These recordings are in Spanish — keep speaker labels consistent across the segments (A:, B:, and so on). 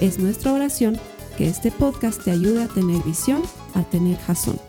A: Es nuestra oración que este podcast te ayude a tener visión, a tener jazón.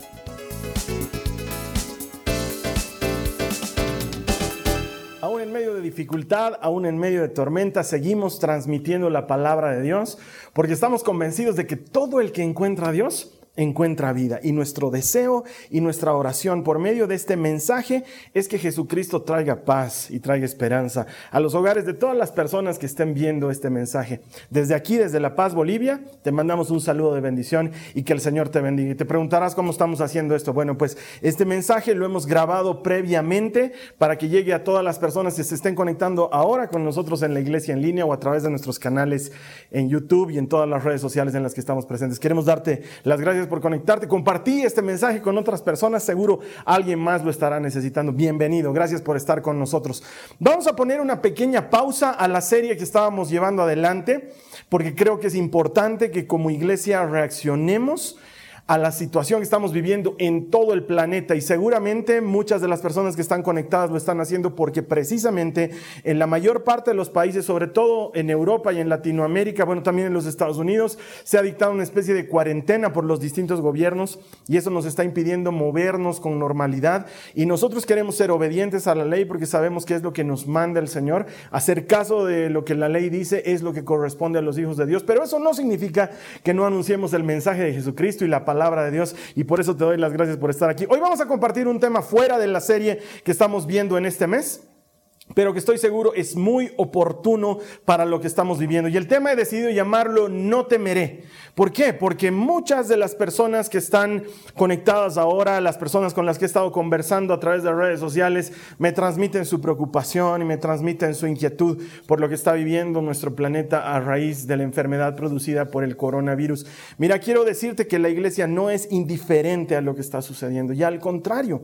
B: Aún en medio de dificultad, aún en medio de tormenta, seguimos transmitiendo la palabra de Dios porque estamos convencidos de que todo el que encuentra a Dios encuentra vida. Y nuestro deseo y nuestra oración por medio de este mensaje es que Jesucristo traiga paz y traiga esperanza a los hogares de todas las personas que estén viendo este mensaje. Desde aquí, desde La Paz, Bolivia, te mandamos un saludo de bendición y que el Señor te bendiga. Y te preguntarás cómo estamos haciendo esto. Bueno, pues este mensaje lo hemos grabado previamente para que llegue a todas las personas que se estén conectando ahora con nosotros en la iglesia en línea o a través de nuestros canales en YouTube y en todas las redes sociales en las que estamos presentes. Queremos darte las gracias por conectarte. Compartí este mensaje con otras personas. Seguro alguien más lo estará necesitando. Bienvenido. Gracias por estar con nosotros. Vamos a poner una pequeña pausa a la serie que estábamos llevando adelante, porque creo que es importante que como iglesia reaccionemos a la situación que estamos viviendo en todo el planeta. Y seguramente muchas de las personas que están conectadas lo están haciendo porque precisamente en la mayor parte de los países, sobre todo en Europa y en Latinoamérica, bueno, también en los Estados Unidos, se ha dictado una especie de cuarentena por los distintos gobiernos y eso nos está impidiendo movernos con normalidad. Y nosotros queremos ser obedientes a la ley porque sabemos que es lo que nos manda el Señor, hacer caso de lo que la ley dice es lo que corresponde a los hijos de Dios, pero eso no significa que no anunciemos el mensaje de Jesucristo y la palabra palabra de Dios y por eso te doy las gracias por estar aquí. Hoy vamos a compartir un tema fuera de la serie que estamos viendo en este mes pero que estoy seguro es muy oportuno para lo que estamos viviendo. Y el tema he decidido llamarlo No temeré. ¿Por qué? Porque muchas de las personas que están conectadas ahora, las personas con las que he estado conversando a través de redes sociales, me transmiten su preocupación y me transmiten su inquietud por lo que está viviendo nuestro planeta a raíz de la enfermedad producida por el coronavirus. Mira, quiero decirte que la iglesia no es indiferente a lo que está sucediendo, y al contrario.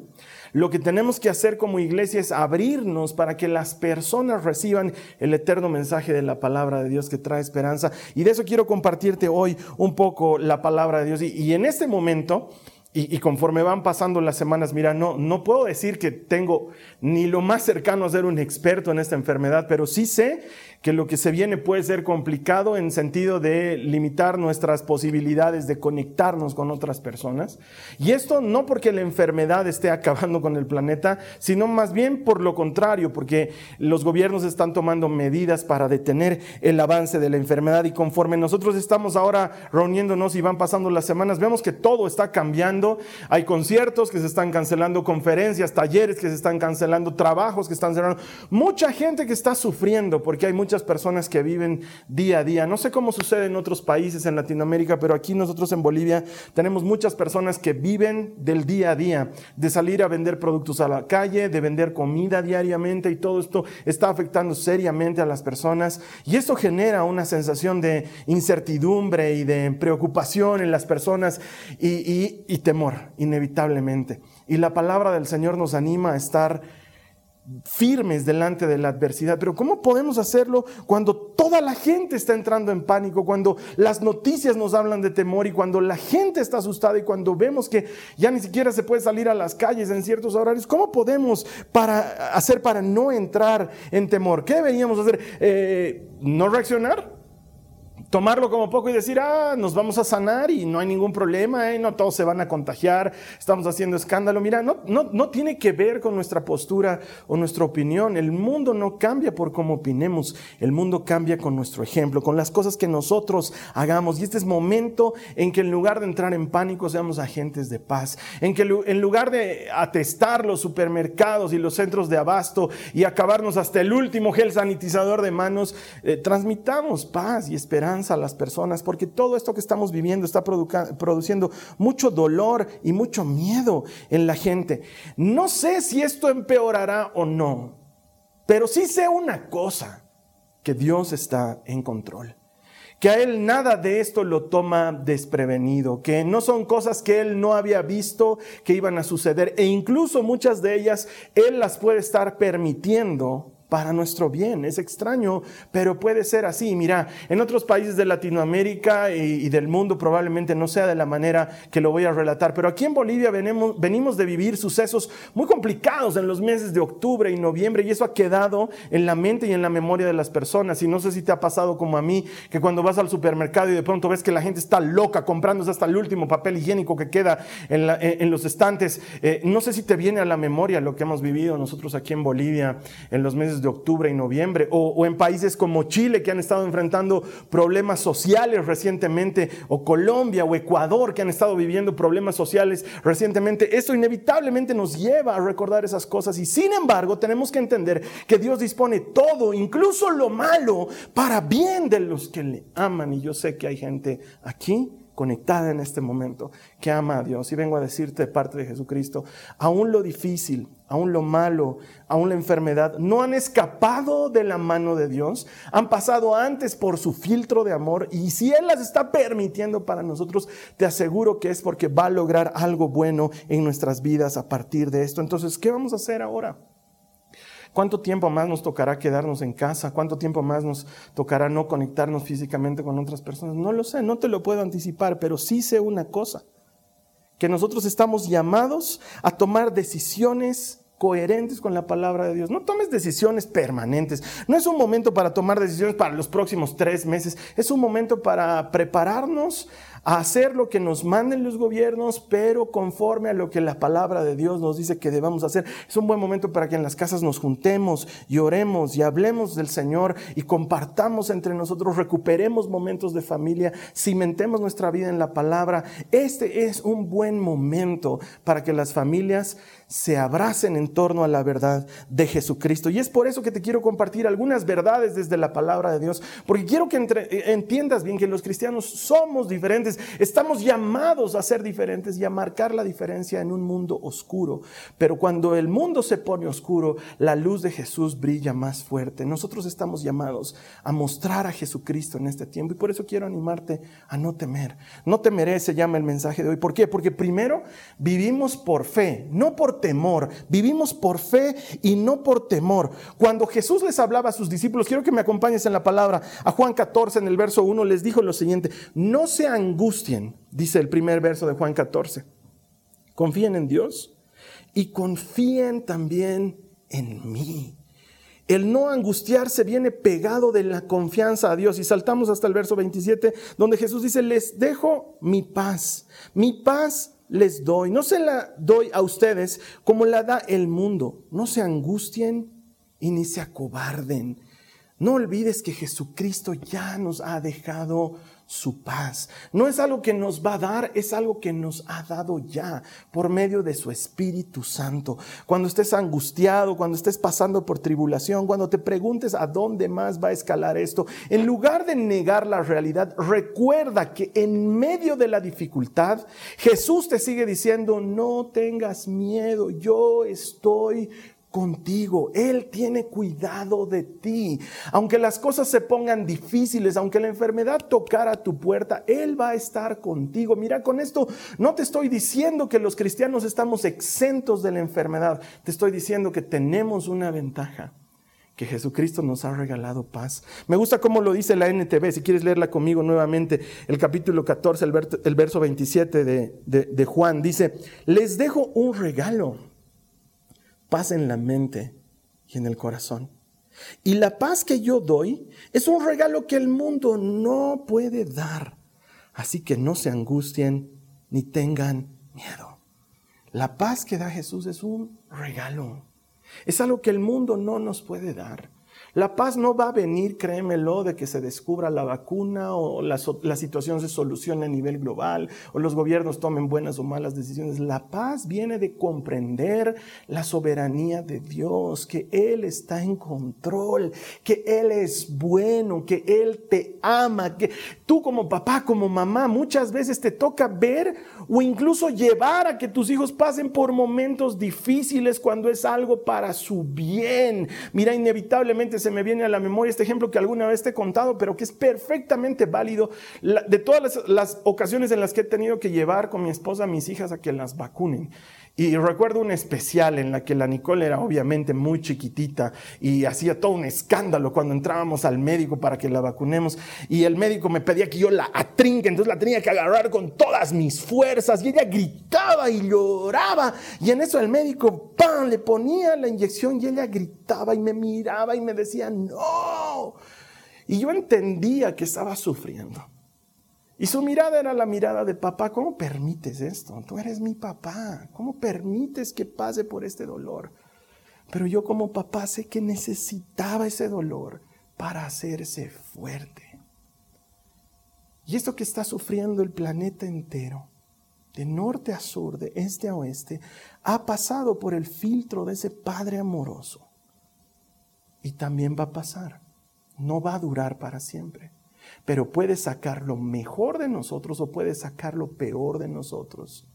B: Lo que tenemos que hacer como iglesia es abrirnos para que las personas reciban el eterno mensaje de la palabra de Dios que trae esperanza. Y de eso quiero compartirte hoy un poco la palabra de Dios. Y, en este momento... Y, conforme van pasando las semanas, mira, no, no puedo decir que tengo ni lo más cercano a ser un experto en esta enfermedad, pero sí sé que lo que se viene puede ser complicado en sentido de limitar nuestras posibilidades de conectarnos con otras personas. Y esto no porque la enfermedad esté acabando con el planeta, sino más bien por lo contrario, porque los gobiernos están tomando medidas para detener el avance de la enfermedad y conforme nosotros estamos ahora reuniéndonos y van pasando las semanas, vemos que todo está cambiando. Hay conciertos que se están cancelando, conferencias, talleres que se están cancelando, trabajos que están cerrando. Mucha gente que está sufriendo porque hay mucha personas que viven día a día. No sé cómo sucede en otros países en Latinoamérica, pero aquí nosotros en Bolivia tenemos muchas personas que viven del día a día, de salir a vender productos a la calle, de vender comida diariamente y todo esto está afectando seriamente a las personas y esto genera una sensación de incertidumbre y de preocupación en las personas y, y temor, inevitablemente. Y la palabra del Señor nos anima a estar firmes delante de la adversidad. Pero ¿cómo podemos hacerlo cuando toda la gente está entrando en pánico, cuando las noticias nos hablan de temor y cuando la gente está asustada y cuando vemos que ya ni siquiera se puede salir a las calles en ciertos horarios? ¿Cómo podemos para hacer para no entrar en temor? ¿Qué deberíamos hacer? Eh, ¿No reaccionar? Tomarlo como poco y decir, ah, nos vamos a sanar y no hay ningún problema, ¿eh? no todos se van a contagiar, estamos haciendo escándalo. Mira, no, no, no tiene que ver con nuestra postura o nuestra opinión. El mundo no cambia por cómo opinemos, el mundo cambia con nuestro ejemplo, con las cosas que nosotros hagamos. Y este es momento en que en lugar de entrar en pánico seamos agentes de paz, en que en lugar de atestar los supermercados y los centros de abasto y acabarnos hasta el último gel sanitizador de manos, eh, transmitamos paz y esperanza a las personas, porque todo esto que estamos viviendo está produciendo mucho dolor y mucho miedo en la gente. No sé si esto empeorará o no, pero sí sé una cosa, que Dios está en control que a él nada de esto lo toma desprevenido, que no son cosas que él no había visto que iban a suceder e incluso muchas de ellas él las puede estar permitiendo para nuestro bien. Es extraño, pero puede ser así. Mira, en otros países de Latinoamérica y, del mundo probablemente no sea de la manera que lo voy a relatar, pero aquí en Bolivia venimos, de vivir sucesos muy complicados en los meses de octubre y noviembre y eso ha quedado en la mente y en la memoria de las personas. Y no sé si te ha pasado como a mí, que cuando vas al supermercado y de pronto ves que la gente está loca comprándose hasta el último papel higiénico que queda en, los estantes, eh, no sé si te viene a la memoria lo que hemos vivido nosotros aquí en Bolivia en los meses octubre y noviembre, o, en países como Chile que han estado enfrentando problemas sociales recientemente, o Colombia o Ecuador que han estado viviendo problemas sociales recientemente. Esto inevitablemente nos lleva a recordar esas cosas y sin embargo tenemos que entender que Dios dispone todo, incluso lo malo, para bien de los que le aman. Y yo sé que hay gente aquí conectada en este momento, que ama a Dios. Y vengo a decirte de parte de Jesucristo, aún lo difícil, aún lo malo, aún la enfermedad, no han escapado de la mano de Dios, han pasado antes por su filtro de amor y si Él las está permitiendo para nosotros, te aseguro que es porque va a lograr algo bueno en nuestras vidas a partir de esto. Entonces, ¿qué vamos a hacer ahora? ¿Cuánto tiempo más nos tocará quedarnos en casa? ¿Cuánto tiempo más nos tocará no conectarnos físicamente con otras personas? No lo sé, no te lo puedo anticipar, pero sí sé una cosa, que nosotros estamos llamados a tomar decisiones coherentes con la palabra de Dios. No tomes decisiones permanentes. No es un momento para tomar decisiones para los próximos tres meses. Es un momento para prepararnos a hacer lo que nos manden los gobiernos, pero conforme a lo que la palabra de Dios nos dice que debamos hacer. Es un buen momento para que en las casas nos juntemos y oremos y hablemos del Señor y compartamos entre nosotros, recuperemos momentos de familia, cimentemos nuestra vida en la palabra. Este es un buen momento para que las familias se abracen en torno a la verdad de Jesucristo. Y es por eso que te quiero compartir algunas verdades desde la palabra de Dios, porque quiero que entiendas bien que los cristianos somos diferentes Estamos llamados a ser diferentes y a marcar la diferencia en un mundo oscuro. Pero cuando el mundo se pone oscuro, la luz de Jesús brilla más fuerte. Nosotros estamos llamados a mostrar a Jesucristo en este tiempo y por eso quiero animarte a no temer. No temeré se llama el mensaje de hoy. ¿Por qué? Porque primero vivimos por fe, no por temor. Vivimos por fe y no por temor. Cuando Jesús les hablaba a sus discípulos, quiero que me acompañes en la palabra. A Juan 14 en el verso 1 les dijo lo siguiente, no se angustien dice el primer verso de Juan 14. Confíen en Dios y confíen también en mí. El no angustiarse viene pegado de la confianza a Dios. Y saltamos hasta el verso 27, donde Jesús dice, les dejo mi paz. Mi paz les doy. No se la doy a ustedes como la da el mundo. No se angustien y ni se acobarden. No olvides que Jesucristo ya nos ha dejado su paz. No es algo que nos va a dar, es algo que nos ha dado ya por medio de su Espíritu Santo. Cuando estés angustiado, cuando estés pasando por tribulación, cuando te preguntes a dónde más va a escalar esto, en lugar de negar la realidad, recuerda que en medio de la dificultad, Jesús te sigue diciendo, no tengas miedo, yo estoy contigo. Él tiene cuidado de ti. Aunque las cosas se pongan difíciles, aunque la enfermedad tocara tu puerta, Él va a estar contigo. Mira, con esto no te estoy diciendo que los cristianos estamos exentos de la enfermedad. Te estoy diciendo que tenemos una ventaja que Jesucristo nos ha regalado paz. Me gusta cómo lo dice la NTV, si quieres leerla conmigo nuevamente, el capítulo 14, el, verso 27 de, de Juan, dice, les dejo un regalo paz en la mente y en el corazón. Y la paz que yo doy es un regalo que el mundo no puede dar. Así que no se angustien ni tengan miedo. La paz que da Jesús es un regalo. Es algo que el mundo no nos puede dar. La paz no va a venir, créemelo, de que se descubra la vacuna o la, situación se solucione a nivel global o los gobiernos tomen buenas o malas decisiones. La paz viene de comprender la soberanía de Dios, que Él está en control, que Él es bueno, que Él te ama, que tú como papá, como mamá, muchas veces te toca ver o incluso llevar a que tus hijos pasen por momentos difíciles cuando es algo para su bien. Mira, inevitablemente se me viene a la memoria este ejemplo que alguna vez te he contado, pero que es perfectamente válido de todas las, ocasiones en las que he tenido que llevar con mi esposa a mis hijas a que las vacunen. Y recuerdo un especial en la que la Nicole era obviamente muy chiquitita y hacía todo un escándalo cuando entrábamos al médico para que la vacunemos. Y el médico me pedía que yo la atrinque, entonces la tenía que agarrar con todas mis fuerzas. Y ella gritaba y lloraba. Y en eso el médico, ¡pam!, le ponía la inyección y ella gritaba y me miraba y me decía, no. Y yo entendía que estaba sufriendo. Y su mirada era la mirada de papá, ¿cómo permites esto? Tú eres mi papá, ¿cómo permites que pase por este dolor? Pero yo como papá sé que necesitaba ese dolor para hacerse fuerte. Y esto que está sufriendo el planeta entero, de norte a sur, de este a oeste, ha pasado por el filtro de ese Padre amoroso. Y también va a pasar. No va a durar para siempre pero puede sacar lo mejor de nosotros o puede sacar lo peor de nosotros.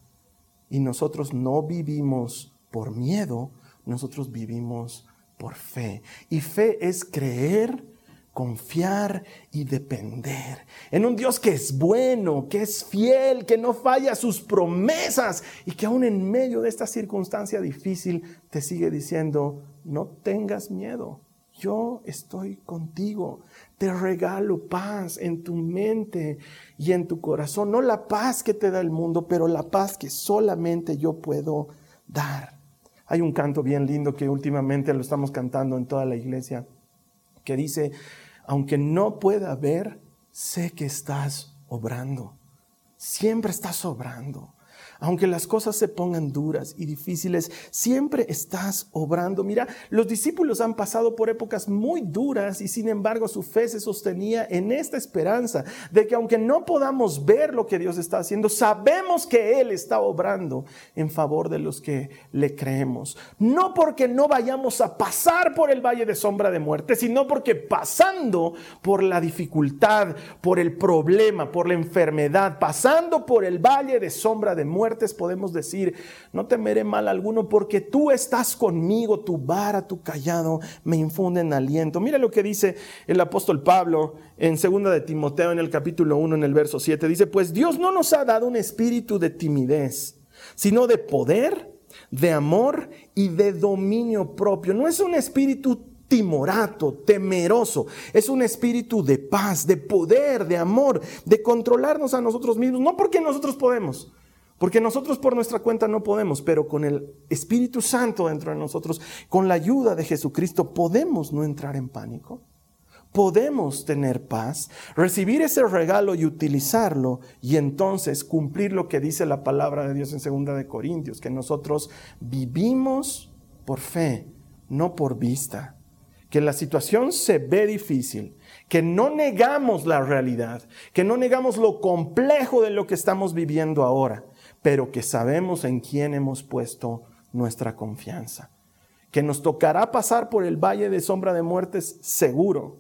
B: Y nosotros no vivimos por miedo, nosotros vivimos por fe. Y fe es creer, confiar y depender en un Dios que es bueno, que es fiel, que no falla sus promesas y que aún en medio de esta circunstancia difícil te sigue diciendo, no tengas miedo, yo estoy contigo. Te regalo paz en tu mente y en tu corazón. No la paz que te da el mundo, pero la paz que solamente yo puedo dar. Hay un canto bien lindo que últimamente lo estamos cantando en toda la iglesia, que dice, aunque no pueda ver, sé que estás obrando. Siempre estás obrando. Aunque las cosas se pongan duras y difíciles, siempre estás obrando. Mira, los discípulos han pasado por épocas muy duras y sin embargo su fe se sostenía en esta esperanza de que aunque no podamos ver lo que Dios está haciendo, sabemos que Él está obrando en favor de los que le creemos. No porque no vayamos a pasar por el valle de sombra de muerte, sino porque pasando por la dificultad, por el problema, por la enfermedad, pasando por el valle de sombra de muerte, podemos decir, no temeré mal alguno porque tú estás conmigo, tu vara, tu callado me infunden aliento. Mira lo que dice el apóstol Pablo en segunda de Timoteo en el capítulo 1 en el verso 7. Dice, pues Dios no nos ha dado un espíritu de timidez, sino de poder, de amor y de dominio propio. No es un espíritu timorato, temeroso. Es un espíritu de paz, de poder, de amor, de controlarnos a nosotros mismos. No porque nosotros podemos, porque nosotros por nuestra cuenta no podemos, pero con el Espíritu Santo dentro de nosotros, con la ayuda de Jesucristo, podemos no entrar en pánico. Podemos tener paz, recibir ese regalo y utilizarlo y entonces cumplir lo que dice la palabra de Dios en segunda de Corintios, que nosotros vivimos por fe, no por vista. Que la situación se ve difícil, que no negamos la realidad, que no negamos lo complejo de lo que estamos viviendo ahora, pero que sabemos en quién hemos puesto nuestra confianza. Que nos tocará pasar por el valle de sombra de muertes seguro,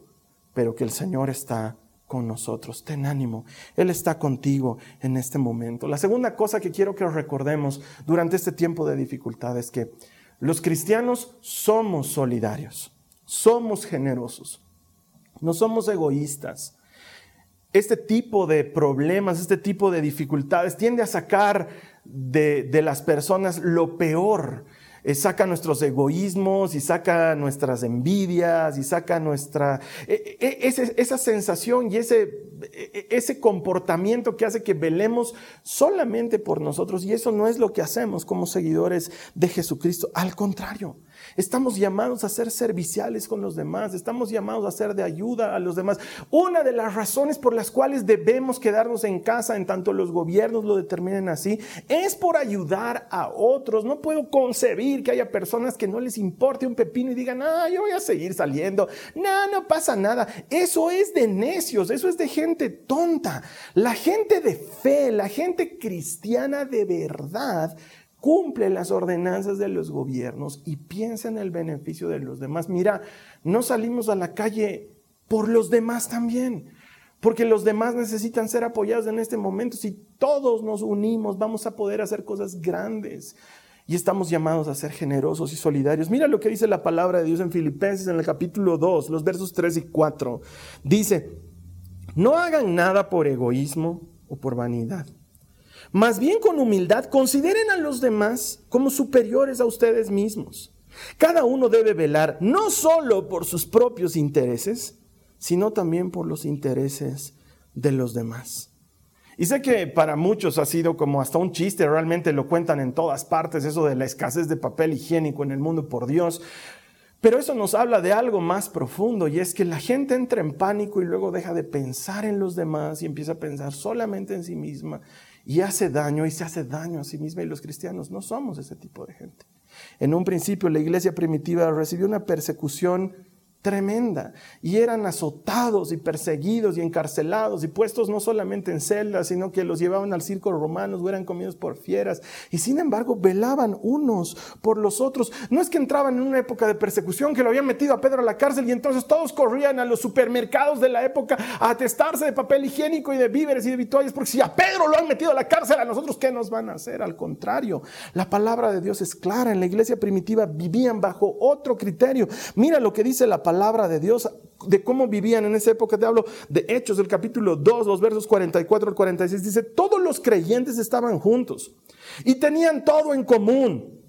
B: pero que el Señor está con nosotros. Ten ánimo, Él está contigo en este momento. La segunda cosa que quiero que recordemos durante este tiempo de dificultad es que los cristianos somos solidarios, somos generosos, no somos egoístas este tipo de problemas, este tipo de dificultades tiende a sacar de, las personas lo peor. Eh, saca nuestros egoísmos y saca nuestras envidias y saca nuestra... E, e, esa sensación y ese, ese comportamiento que hace que velemos solamente por nosotros. Y eso no es lo que hacemos como seguidores de Jesucristo. Al contrario, Estamos llamados a ser serviciales con los demás, estamos llamados a ser de ayuda a los demás. Una de las razones por las cuales debemos quedarnos en casa, en tanto los gobiernos lo determinen así, es por ayudar a otros. No puedo concebir que haya personas que no les importe un pepino y digan, ah, yo voy a seguir saliendo. No, no pasa nada. Eso es de necios, eso es de gente tonta. La gente de fe, la gente cristiana de verdad, cumple las ordenanzas de los gobiernos y piensa en el beneficio de los demás. Mira, no salimos a la calle por los demás también, porque los demás necesitan ser apoyados en este momento. Si todos nos unimos, vamos a poder hacer cosas grandes. y estamos llamados a ser generosos y solidarios. Mira lo que dice la palabra de Dios en Filipenses en el capítulo 2, los versos 3 y 4. Dice, no hagan nada por egoísmo o por vanidad. Más bien con humildad consideren a los demás como superiores a ustedes mismos. Cada uno debe velar no solo por sus propios intereses, sino también por los intereses de los demás. Y sé que para muchos ha sido como hasta un chiste, realmente lo cuentan en todas partes, eso de la escasez de papel higiénico en el mundo por Dios. Pero eso nos habla de algo más profundo y es que la gente entra en pánico y luego deja de pensar en los demás y empieza a pensar solamente en sí misma y hace daño y se hace daño a sí misma y los cristianos no somos ese tipo de gente. En un principio la iglesia primitiva recibió una persecución tremenda y eran azotados y perseguidos y encarcelados y puestos no solamente en celdas, sino que los llevaban al circo romano o eran comidos por fieras y sin embargo velaban unos por los otros. No es que entraban en una época de persecución que lo habían metido a Pedro a la cárcel y entonces todos corrían a los supermercados de la época a atestarse de papel higiénico y de víveres y de vituallas porque si a Pedro lo han metido a la cárcel, a nosotros qué nos van a hacer? Al contrario, la palabra de Dios es clara. En la iglesia primitiva vivían bajo otro criterio. Mira lo que dice la palabra de Dios, de cómo vivían en esa época. Te hablo de Hechos, del capítulo 2, los versos 44 al 46. Dice, todos los creyentes estaban juntos y tenían todo en común.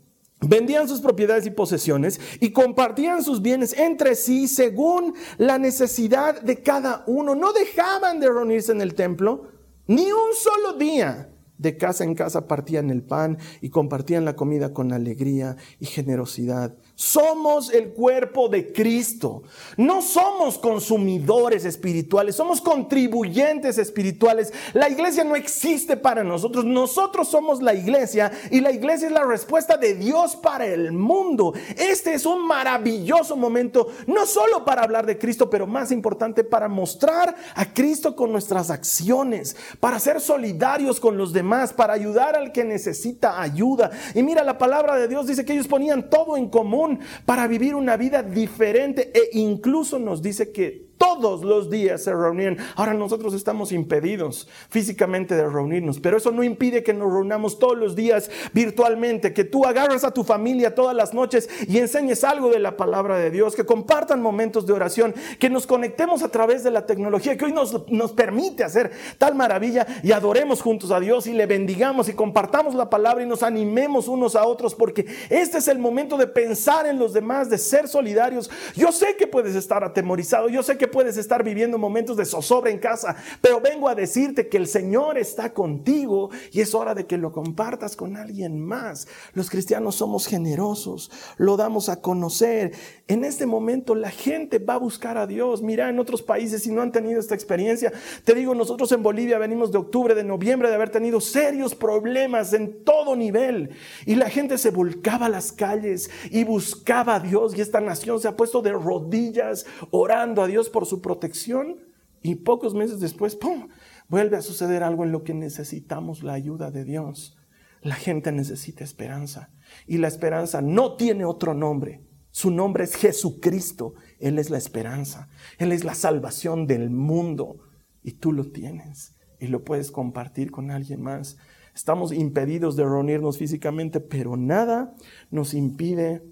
B: Vendían sus propiedades y posesiones y compartían sus bienes entre sí según la necesidad de cada uno. No dejaban de reunirse en el templo ni un solo día. De casa en casa partían el pan y compartían la comida con alegría y generosidad somos el cuerpo de Cristo. No somos consumidores espirituales, somos contribuyentes espirituales. La iglesia no existe para nosotros. Nosotros somos la iglesia y la iglesia es la respuesta de Dios para el mundo. Este es un maravilloso momento, no solo para hablar de Cristo, pero más importante para mostrar a Cristo con nuestras acciones, para ser solidarios con los demás, para ayudar al que necesita ayuda. Y mira, la palabra de Dios dice que ellos ponían todo en común para vivir una vida diferente e incluso nos dice que todos los días se reunían. Ahora nosotros estamos impedidos físicamente de reunirnos, pero eso no impide que nos reunamos todos los días virtualmente, que tú agarras a tu familia todas las noches y enseñes algo de la palabra de Dios, que compartan momentos de oración, que nos conectemos a través de la tecnología que hoy nos, nos permite hacer tal maravilla y adoremos juntos a Dios y le bendigamos y compartamos la palabra y nos animemos unos a otros, porque este es el momento de pensar en los demás, de ser solidarios. Yo sé que puedes estar atemorizado, yo sé que puedes estar viviendo momentos de zozobra en casa, pero vengo a decirte que el Señor está contigo y es hora de que lo compartas con alguien más. Los cristianos somos generosos, lo damos a conocer. En este momento la gente va a buscar a Dios. Mira, en otros países si no han tenido esta experiencia, te digo, nosotros en Bolivia venimos de octubre, de noviembre, de haber tenido serios problemas en todo nivel y la gente se volcaba a las calles y buscaba a Dios y esta nación se ha puesto de rodillas orando a Dios por su protección y pocos meses después, ¡pum!, vuelve a suceder algo en lo que necesitamos la ayuda de Dios. La gente necesita esperanza y la esperanza no tiene otro nombre. Su nombre es Jesucristo. Él es la esperanza. Él es la salvación del mundo. Y tú lo tienes y lo puedes compartir con alguien más. Estamos impedidos de reunirnos físicamente, pero nada nos impide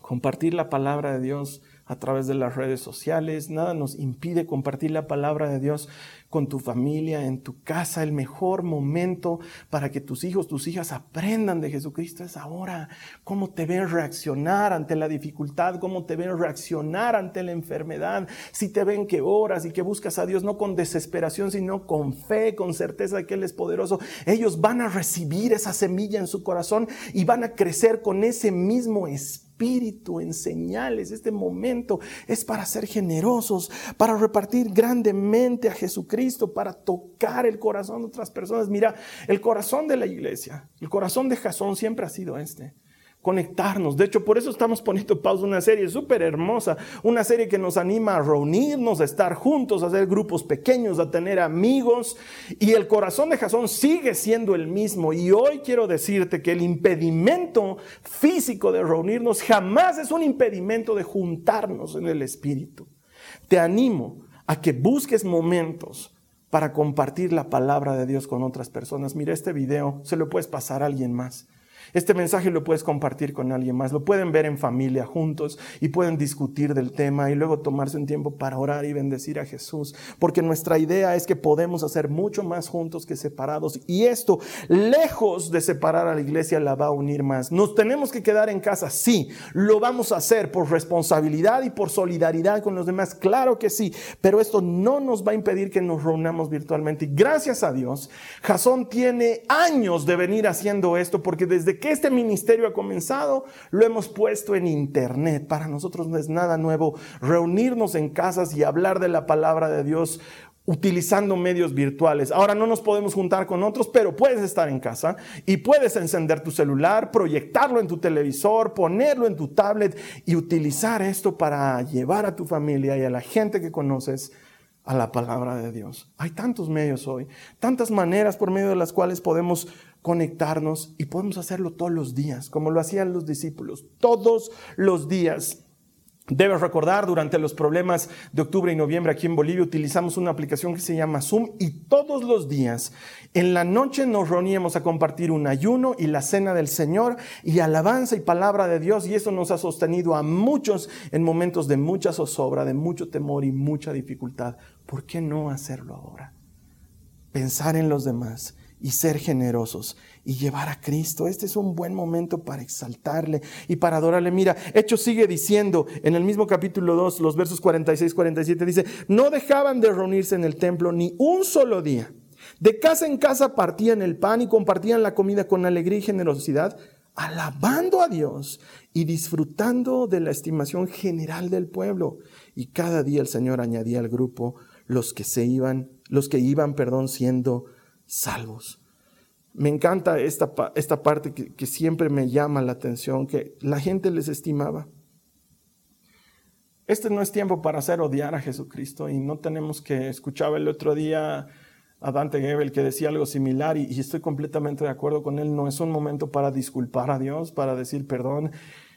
B: compartir la palabra de Dios a través de las redes sociales. Nada nos impide compartir la palabra de Dios con tu familia, en tu casa. El mejor momento para que tus hijos, tus hijas aprendan de Jesucristo es ahora. Cómo te ven reaccionar ante la dificultad, cómo te ven reaccionar ante la enfermedad. Si te ven que oras y que buscas a Dios no con desesperación, sino con fe, con certeza de que Él es poderoso, ellos van a recibir esa semilla en su corazón y van a crecer con ese mismo espíritu espíritu, en señales. Este momento es para ser generosos, para repartir grandemente a Jesucristo, para tocar el corazón de otras personas. Mira, el corazón de la iglesia, el corazón de Jasón siempre ha sido este conectarnos. De hecho, por eso estamos poniendo pausa una serie súper hermosa, una serie que nos anima a reunirnos, a estar juntos, a hacer grupos pequeños, a tener amigos. Y el corazón de Jasón sigue siendo el mismo. Y hoy quiero decirte que el impedimento físico de reunirnos jamás es un impedimento de juntarnos en el Espíritu. Te animo a que busques momentos para compartir la palabra de Dios con otras personas. Mira este video, se lo puedes pasar a alguien más. Este mensaje lo puedes compartir con alguien más, lo pueden ver en familia juntos y pueden discutir del tema y luego tomarse un tiempo para orar y bendecir a Jesús, porque nuestra idea es que podemos hacer mucho más juntos que separados y esto, lejos de separar a la iglesia, la va a unir más. Nos tenemos que quedar en casa, sí, lo vamos a hacer por responsabilidad y por solidaridad con los demás, claro que sí, pero esto no nos va a impedir que nos reunamos virtualmente. Y gracias a Dios, Jasón tiene años de venir haciendo esto, porque desde que este ministerio ha comenzado, lo hemos puesto en internet. Para nosotros no es nada nuevo reunirnos en casas y hablar de la palabra de Dios utilizando medios virtuales. Ahora no nos podemos juntar con otros, pero puedes estar en casa y puedes encender tu celular, proyectarlo en tu televisor, ponerlo en tu tablet y utilizar esto para llevar a tu familia y a la gente que conoces a la palabra de Dios. Hay tantos medios hoy, tantas maneras por medio de las cuales podemos conectarnos y podemos hacerlo todos los días, como lo hacían los discípulos, todos los días. Debes recordar, durante los problemas de octubre y noviembre aquí en Bolivia utilizamos una aplicación que se llama Zoom y todos los días en la noche nos reuníamos a compartir un ayuno y la cena del Señor y alabanza y palabra de Dios y eso nos ha sostenido a muchos en momentos de mucha zozobra, de mucho temor y mucha dificultad. ¿Por qué no hacerlo ahora? Pensar en los demás y ser generosos y llevar a Cristo. Este es un buen momento para exaltarle y para adorarle. Mira, Hechos sigue diciendo en el mismo capítulo 2, los versos 46, 47, dice, no dejaban de reunirse en el templo ni un solo día. De casa en casa partían el pan y compartían la comida con alegría y generosidad, alabando a Dios y disfrutando de la estimación general del pueblo. Y cada día el Señor añadía al grupo los que se iban, los que iban, perdón, siendo salvos. Me encanta esta, esta parte que, siempre me llama la atención, que la gente les estimaba. Este no es tiempo para hacer odiar a Jesucristo y no tenemos que, escuchaba el otro día a Dante Gebel que decía algo similar y, y, estoy completamente de acuerdo con él. No es un momento para disculpar a Dios, para decir perdón.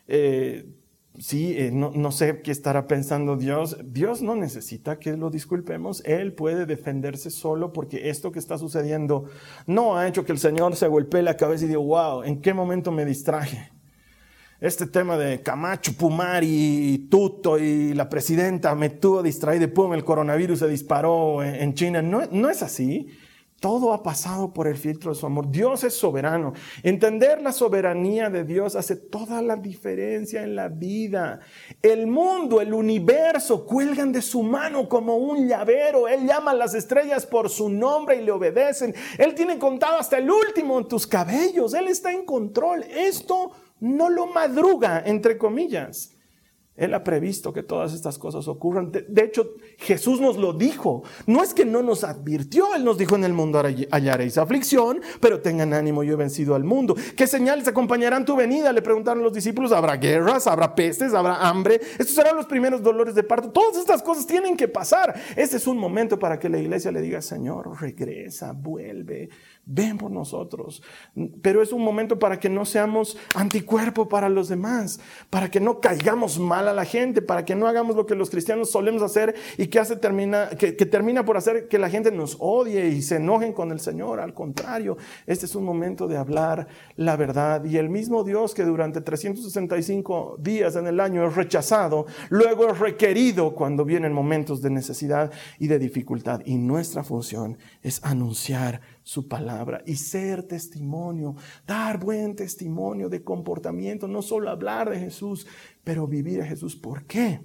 B: Eh, sí, eh, no, no, sé qué estará pensando Dios. Dios no necesita que lo disculpemos. Él puede defenderse solo porque esto que está sucediendo no ha hecho que el Señor se golpee la cabeza y diga, wow, ¿en qué momento me distraje? Este tema de Camacho, Pumari, Tuto y la presidenta me tuvo distraído y pum, el coronavirus se disparó en China. No, no es así. Todo ha pasado por el filtro de su amor. Dios es soberano. Entender la soberanía de Dios hace toda la diferencia en la vida. El mundo, el universo, cuelgan de su mano como un llavero. Él llama a las estrellas por su nombre y le obedecen. Él tiene contado hasta el último en tus cabellos. Él está en control. Esto no lo madruga, entre comillas. Él ha previsto que todas estas cosas ocurran. De, hecho, Jesús nos lo dijo. No es que no nos advirtió, Él nos dijo en el mundo hallaréis aflicción, pero tengan ánimo, yo he vencido al mundo. ¿Qué señales acompañarán tu venida? Le preguntaron los discípulos. ¿Habrá guerras? ¿Habrá pestes? ¿Habrá hambre? Estos serán los primeros dolores de parto. Todas estas cosas tienen que pasar. Este es un momento para que la iglesia le diga, Señor, regresa, vuelve, ven por nosotros. Pero es un momento para que no seamos anticuerpo para los demás, para que no caigamos mal a la gente, para que no hagamos lo que los cristianos solemos hacer y que, hace, termina, que, que termina por hacer que la gente nos odie y se enojen con el Señor. Al contrario, este es un momento de hablar la verdad. Y el mismo Dios que durante 365 días en el año es rechazado, luego es requerido cuando vienen momentos de necesidad y de dificultad. Y nuestra función es anunciar su palabra y ser testimonio, dar buen testimonio de comportamiento, no solo hablar de Jesús, pero vivir a Jesús. ¿Por qué?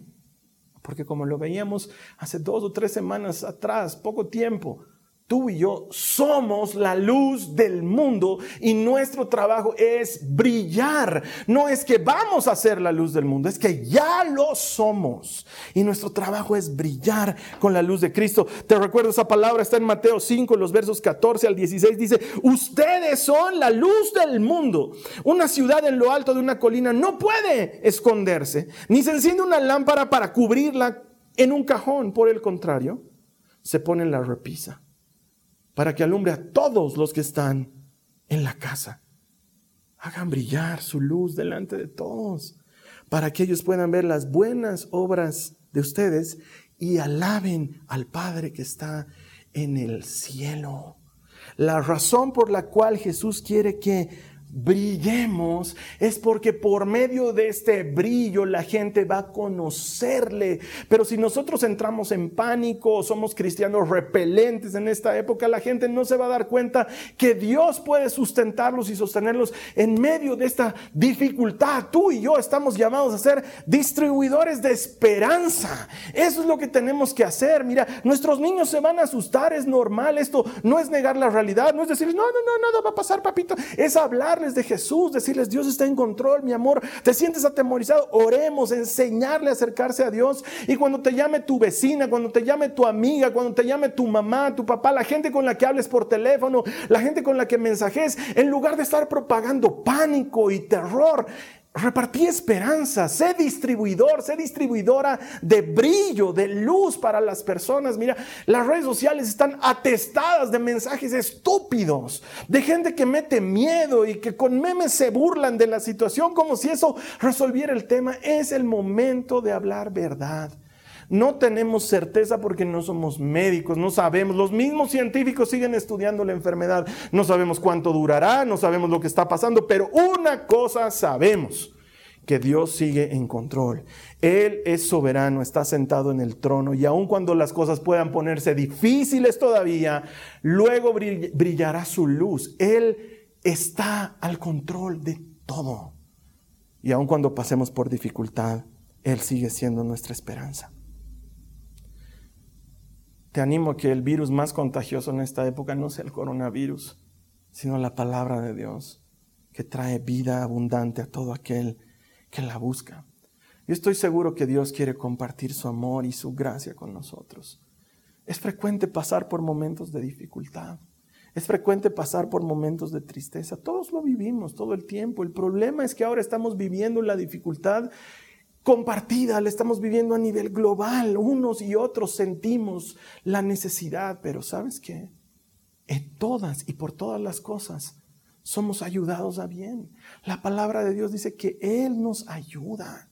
B: Porque como lo veíamos hace dos o tres semanas atrás, poco tiempo, Tú y yo somos la luz del mundo y nuestro trabajo es brillar. No es que vamos a ser la luz del mundo, es que ya lo somos. Y nuestro trabajo es brillar con la luz de Cristo. Te recuerdo esa palabra, está en Mateo 5, los versos 14 al 16. Dice, ustedes son la luz del mundo. Una ciudad en lo alto de una colina no puede esconderse, ni se enciende una lámpara para cubrirla en un cajón. Por el contrario, se pone en la repisa para que alumbre a todos los que están en la casa. Hagan brillar su luz delante de todos, para que ellos puedan ver las buenas obras de ustedes y alaben al Padre que está en el cielo. La razón por la cual Jesús quiere que brillemos es porque por medio de este brillo la gente va a conocerle. Pero si nosotros entramos en pánico, somos cristianos repelentes en esta época, la gente no se va a dar cuenta que Dios puede sustentarlos y sostenerlos en medio de esta dificultad. Tú y yo estamos llamados a ser distribuidores de esperanza. Eso es lo que tenemos que hacer. Mira, nuestros niños se van a asustar, es normal. Esto no es negar la realidad, no es decir, no, no, no, nada va a pasar, papito. Es hablar de Jesús, decirles Dios está en control, mi amor, te sientes atemorizado, oremos, enseñarle a acercarse a Dios. Y cuando te llame tu vecina, cuando te llame tu amiga, cuando te llame tu mamá, tu papá, la gente con la que hables por teléfono, la gente con la que mensajes, en lugar de estar propagando pánico y terror, Repartí esperanza, sé distribuidor, sé distribuidora de brillo, de luz para las personas. Mira, las redes sociales están atestadas de mensajes estúpidos, de gente que mete miedo y que con memes se burlan de la situación como si eso resolviera el tema. Es el momento de hablar verdad. No tenemos certeza porque no somos médicos, no sabemos. Los mismos científicos siguen estudiando la enfermedad. No sabemos cuánto durará, no sabemos lo que está pasando, pero una cosa sabemos que Dios sigue en control. Él es soberano, está sentado en el trono y aun cuando las cosas puedan ponerse difíciles todavía, luego brillará su luz. Él está al control de todo. Y aun cuando pasemos por dificultad, Él sigue siendo nuestra esperanza. Te animo a que el virus más contagioso en esta época no sea el coronavirus, sino la palabra de Dios, que trae vida abundante a todo aquel que la busca. Yo estoy seguro que Dios quiere compartir su amor y su gracia con nosotros. Es frecuente pasar por momentos de dificultad. Es frecuente pasar por momentos de tristeza. Todos lo vivimos todo el tiempo. El problema es que ahora estamos viviendo la dificultad compartida, la estamos viviendo a nivel global. Unos y otros sentimos la necesidad, pero ¿sabes qué? En todas y por todas las cosas somos ayudados a bien. La palabra de Dios dice que Él nos ayuda,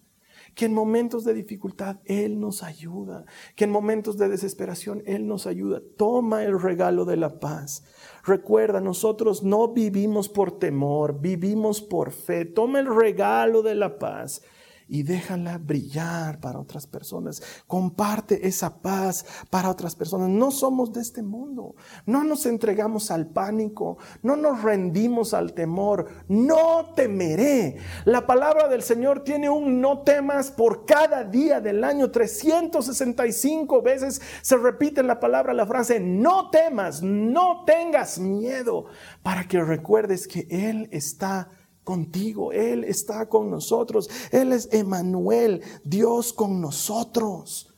B: que en momentos de dificultad Él nos ayuda, que en momentos de desesperación Él nos ayuda. Toma el regalo de la paz. Recuerda, nosotros no vivimos por temor, vivimos por fe. Toma el regalo de la paz y déjala brillar para otras personas. Comparte esa paz para otras personas. No somos de este mundo. No nos entregamos al pánico. No nos rendimos al temor. No temeré. La palabra del Señor tiene un no temas por cada día del año. 365 veces se repite la palabra la frase no temas, no tengas miedo para que recuerdes que Él está contigo, Él está con nosotros, Él es Emanuel, Dios con nosotros.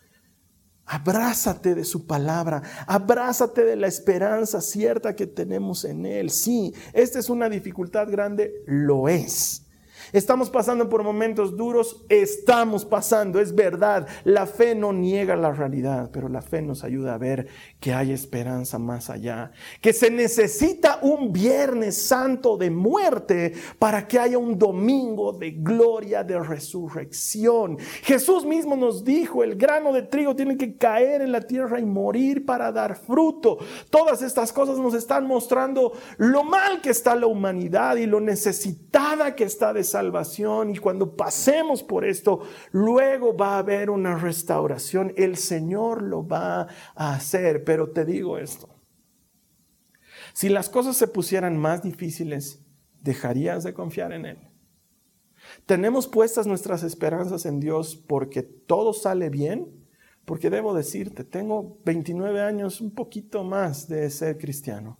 B: Abrázate de su palabra, abrázate de la esperanza cierta que tenemos en Él. Sí, esta es una dificultad grande, lo es. Estamos pasando por momentos duros, estamos pasando, es verdad. La fe no niega la realidad, pero la fe nos ayuda a ver que hay esperanza más allá, que se necesita un viernes santo de muerte para que haya un domingo de gloria, de resurrección. Jesús mismo nos dijo, el grano de trigo tiene que caer en la tierra y morir para dar fruto. Todas estas cosas nos están mostrando lo mal que está la humanidad y lo necesitada que está de salud y cuando pasemos por esto, luego va a haber una restauración. El Señor lo va a hacer, pero te digo esto. Si las cosas se pusieran más difíciles, ¿dejarías de confiar en Él? Tenemos puestas nuestras esperanzas en Dios porque todo sale bien, porque debo decirte, tengo 29 años, un poquito más de ser cristiano.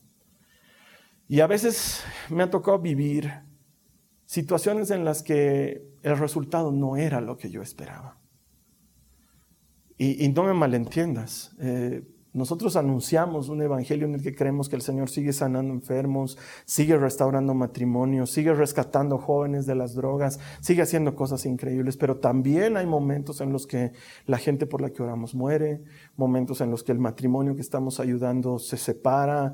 B: Y a veces me ha tocado vivir situaciones en las que el resultado no era lo que yo esperaba. Y, no me malentiendas, eh, nosotros anunciamos un evangelio en el que creemos que el Señor sigue sanando enfermos, sigue restaurando matrimonios, sigue rescatando jóvenes de las drogas, sigue haciendo cosas increíbles, pero también hay momentos en los que la gente por la que oramos muere, momentos en los que el matrimonio que estamos ayudando se separa,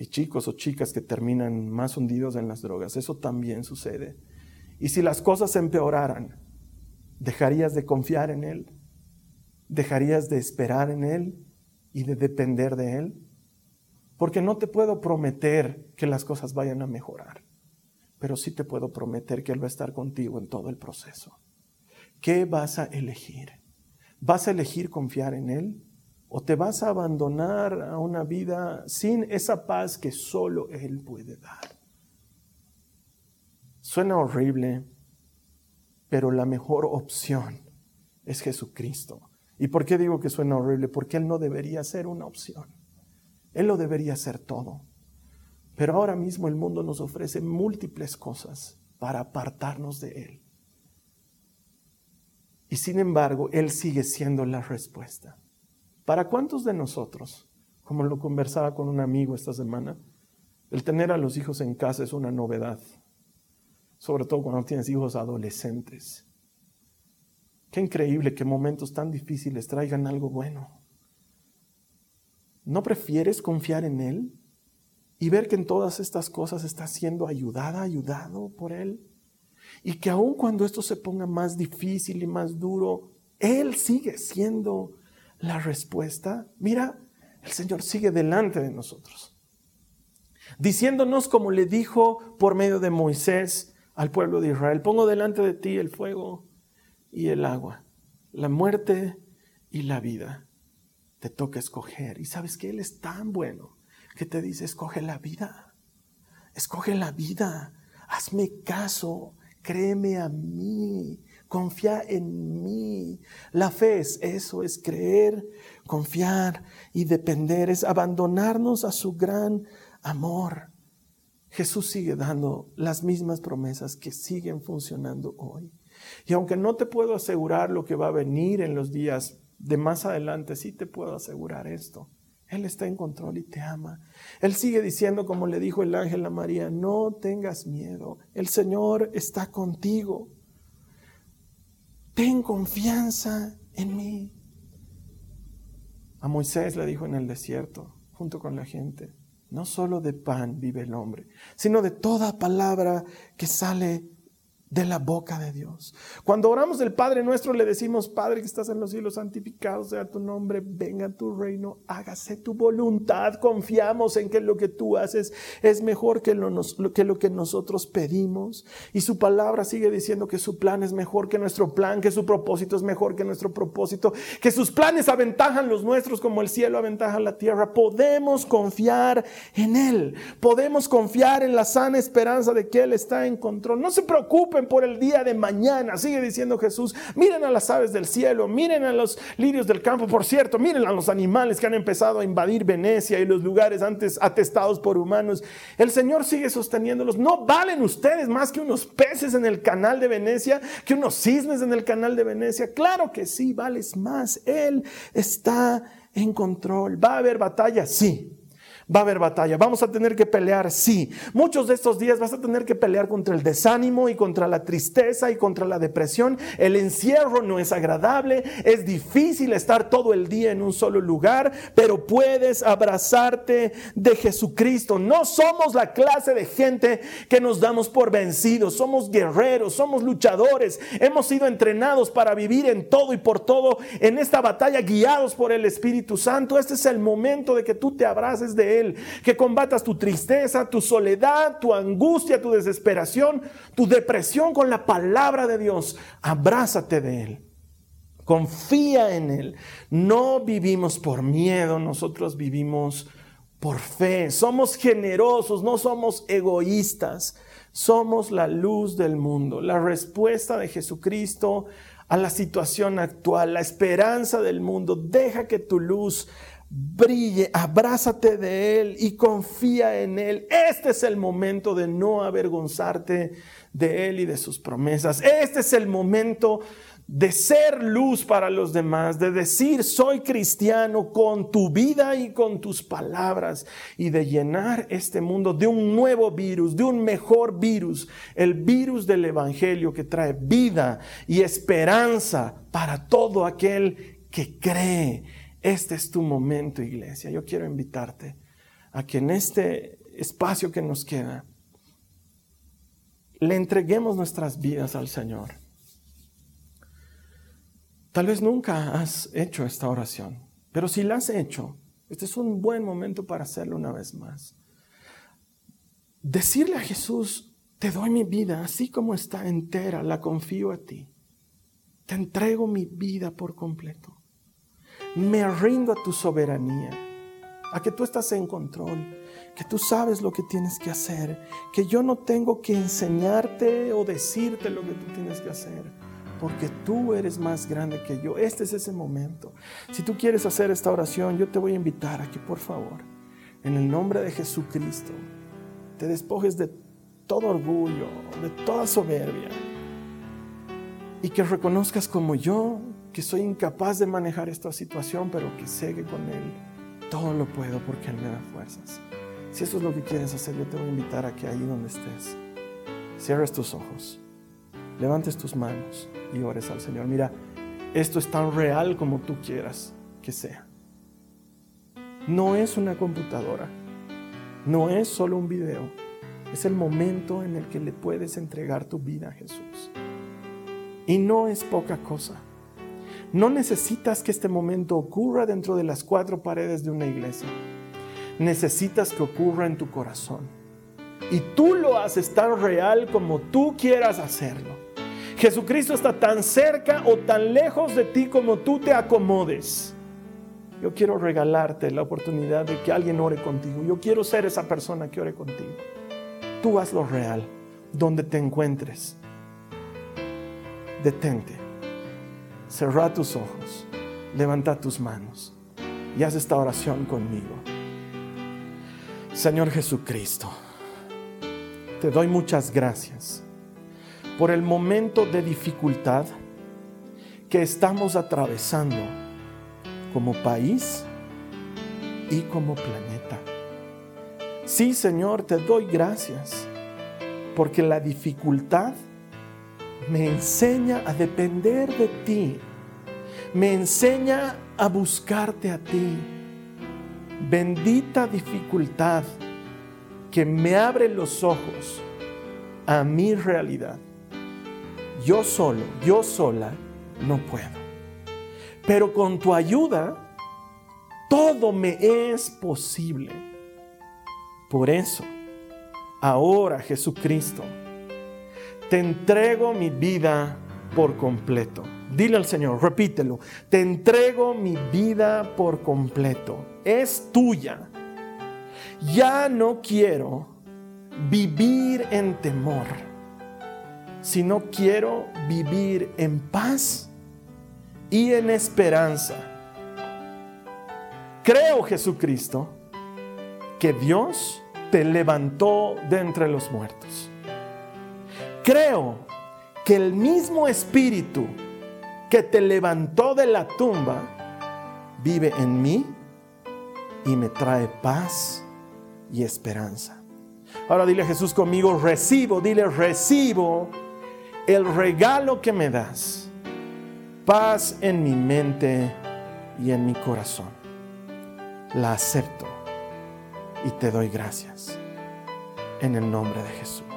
B: y chicos o chicas que terminan más hundidos en las drogas. Eso también sucede. Y si las cosas empeoraran, ¿dejarías de confiar en Él? ¿Dejarías de esperar en Él y de depender de Él? Porque no te puedo prometer que las cosas vayan a mejorar. pero sí te puedo prometer que Él va a estar contigo en todo el proceso. ¿Qué vas a elegir? ¿Vas a elegir confiar en Él? ¿O te vas a abandonar a una vida sin esa paz que solo Él puede dar? Suena horrible, pero la mejor opción es Jesucristo. ¿Y por qué digo que suena horrible? Porque Él no debería ser una opción. Él lo debería ser todo. Pero ahora mismo el mundo nos ofrece múltiples cosas para apartarnos de Él. Y sin embargo, Él sigue siendo la respuesta. ¿Para cuántos de nosotros, como lo conversaba con un amigo esta semana, el tener a los hijos en casa es una novedad? Sobre todo cuando tienes hijos adolescentes. Qué increíble que momentos tan difíciles traigan algo bueno. ¿No prefieres confiar en Él? y ver que en todas estas cosas está siendo ayudada, ayudado por Él. Y que aun cuando esto se ponga más difícil y más duro, Él sigue siendo la respuesta. Mira, el Señor sigue delante de nosotros, diciéndonos como le dijo por medio de Moisés al pueblo de Israel, pongo delante de ti el fuego y el agua, la muerte y la vida. Te toca escoger. Y sabes que Él es tan bueno que te dice, escoge la vida, escoge la vida, hazme caso, créeme a mí, confía en mí. La fe es eso, es creer, confiar y depender, es abandonarnos a su gran amor. Jesús sigue dando las mismas promesas que siguen funcionando hoy. Y aunque no te puedo asegurar lo que va a venir en los días de más adelante, sí te puedo asegurar esto él está en control y te ama. Él sigue diciendo, como le dijo el ángel a María, no tengas miedo, el Señor está contigo. Ten confianza en mí. A Moisés le dijo en el desierto, junto con la gente, no solo de pan vive el hombre, sino de toda palabra que sale de la boca de Dios. Cuando oramos del Padre nuestro, le decimos, Padre que estás en los cielos, santificado sea tu nombre, venga tu reino, hágase tu voluntad. Confiamos en que lo que tú haces es mejor que lo, que lo que nosotros pedimos. Y su palabra sigue diciendo que su plan es mejor que nuestro plan, que su propósito es mejor que nuestro propósito, que sus planes aventajan los nuestros como el cielo aventaja la tierra. Podemos confiar en Él, podemos confiar en la sana esperanza de que Él está en control. No se preocupe por el día de mañana. Sigue diciendo Jesús, miren a las aves del cielo, miren a los lirios del campo. Por cierto, miren a los animales que han empezado a invadir Venecia y los lugares antes atestados por humanos. El Señor sigue sosteniéndolos. No valen ustedes más que unos peces en el canal de Venecia, que unos cisnes en el canal de Venecia. Claro que sí, vales más. Él está en control. ¿Va a haber batalla? Sí. Va a haber batalla, vamos a tener que pelear, sí. Muchos de estos días vas a tener que pelear contra el desánimo y contra la tristeza y contra la depresión. El encierro no es agradable, es difícil estar todo el día en un solo lugar, pero puedes abrazarte de Jesucristo. No somos la clase de gente que nos damos por vencidos, somos guerreros, somos luchadores, hemos sido entrenados para vivir en todo y por todo en esta batalla guiados por el Espíritu Santo. Este es el momento de que tú te abraces de Él que combatas tu tristeza, tu soledad, tu angustia, tu desesperación, tu depresión con la palabra de Dios. Abrázate de Él. Confía en Él. No vivimos por miedo, nosotros vivimos por fe. Somos generosos, no somos egoístas. Somos la luz del mundo, la respuesta de Jesucristo a la situación actual, la esperanza del mundo. Deja que tu luz brille, abrázate de Él y confía en Él. Este es el momento de no avergonzarte de Él y de sus promesas. Este es el momento de ser luz para los demás, de decir soy cristiano con tu vida y con tus palabras y de llenar este mundo de un nuevo virus, de un mejor virus, el virus del Evangelio que trae vida y esperanza para todo aquel que cree este es tu momento, iglesia. Yo quiero invitarte a que en este espacio que nos queda, le entreguemos nuestras vidas al Señor. Tal vez nunca has hecho esta oración, pero si la has hecho, este es un buen momento para hacerlo una vez más. Decirle a Jesús, Te doy mi vida así como está entera, la confío a ti. Te entrego mi vida por completo. Me rindo a tu soberanía, a que tú estás en control, que tú sabes lo que tienes que hacer, que yo no tengo que enseñarte o decirte lo que tú tienes que hacer, porque tú eres más grande que yo. Este es ese momento. Si tú quieres hacer esta oración, yo te voy a invitar a que por favor, en el nombre de Jesucristo, te despojes de todo orgullo, de toda soberbia. Y que reconozcas como yo, que soy incapaz de manejar esta situación, pero que sé que con Él todo lo puedo porque Él me da fuerzas. Si eso es lo que quieres hacer, yo te voy a invitar a que ahí donde estés, cierres tus ojos, levantes tus manos y ores al Señor. Mira, esto es tan real como tú quieras que sea. No es una computadora, no es solo un video es el momento en el que le puedes entregar tu vida a Jesús. Y no es poca cosa. No necesitas que este momento ocurra dentro de las cuatro paredes de una iglesia. Necesitas que ocurra en tu corazón. Y tú lo haces tan real como tú quieras hacerlo. Jesucristo está tan cerca o tan lejos de ti como tú te acomodes. Yo quiero regalarte la oportunidad de que alguien ore contigo. Yo quiero ser esa persona que ore contigo. Tú hazlo real, donde te encuentres. Detente, cerra tus ojos, levanta tus manos y haz esta oración conmigo. Señor Jesucristo, te doy muchas gracias por el momento de dificultad que estamos atravesando como país y como planeta. Sí, Señor, te doy gracias porque la dificultad me enseña a depender de ti, me enseña a buscarte a ti. Bendita dificultad que me abre los ojos a mi realidad. Yo solo, yo sola, no puedo. Pero con tu ayuda, todo me es posible. Por eso, ahora Jesucristo, te entrego mi vida por completo. Dile al Señor, repítelo, te entrego mi vida por completo. Es tuya. Ya no quiero vivir en temor, sino quiero vivir en paz y en esperanza. Creo, Jesucristo, que Dios te levantó de entre los muertos. Creo que el mismo espíritu que te levantó de la tumba vive en mí y me trae paz y esperanza. Ahora dile a Jesús conmigo, recibo, dile, recibo el regalo que me das. Paz en mi mente y en mi corazón. La acepto y te doy gracias en el nombre de Jesús.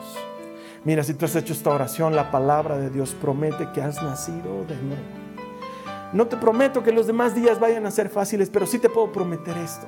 B: Mira, si tú has hecho esta oración, la palabra de Dios promete que has nacido de nuevo. No te prometo que los demás días vayan a ser fáciles, pero sí te puedo prometer esto,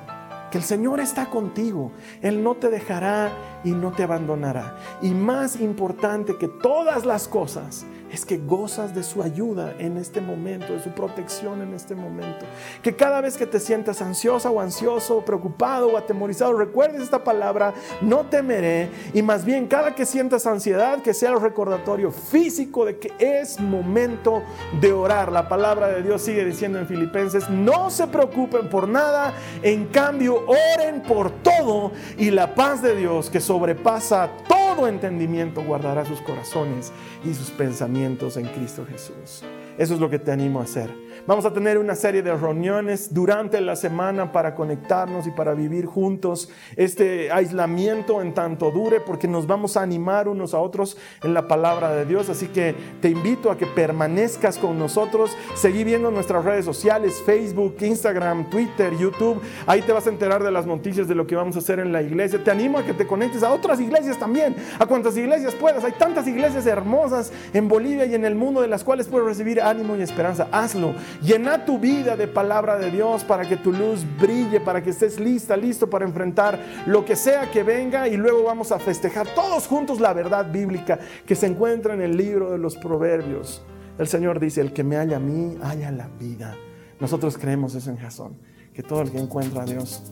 B: que el Señor está contigo, Él no te dejará y no te abandonará. Y más importante que todas las cosas, es que gozas de su ayuda en este momento, de su protección en este momento. Que cada vez que te sientas ansiosa o ansioso, preocupado o atemorizado, recuerdes esta palabra, no temeré. Y más bien, cada que sientas ansiedad, que sea el recordatorio físico de que es momento de orar. La palabra de Dios sigue diciendo en Filipenses, no se preocupen por nada, en cambio oren por todo y la paz de Dios que sobrepasa todo entendimiento guardará sus corazones y sus pensamientos en Cristo Jesús. Eso es lo que te animo a hacer. Vamos a tener una serie de reuniones durante la semana para conectarnos y para vivir juntos este aislamiento en tanto dure, porque nos vamos a animar unos a otros en la palabra de Dios. Así que te invito a que permanezcas con nosotros. Seguí viendo nuestras redes sociales, Facebook, Instagram, Twitter, YouTube. Ahí te vas a enterar de las noticias de lo que vamos a hacer en la iglesia. Te animo a que te conectes a otras iglesias también, a cuantas iglesias puedas. Hay tantas iglesias hermosas en Bolivia y en el mundo de las cuales puedes recibir ánimo y esperanza. Hazlo. Llena tu vida de palabra de Dios para que tu luz brille, para que estés lista, listo para enfrentar lo que sea que venga y luego vamos a festejar todos juntos la verdad bíblica que se encuentra en el libro de los proverbios. El Señor dice, el que me halla a mí, halla la vida. Nosotros creemos eso en Jasón, que todo el que encuentra a Dios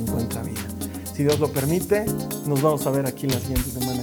B: encuentra vida. Si Dios lo permite, nos vamos a ver aquí la siguiente semana.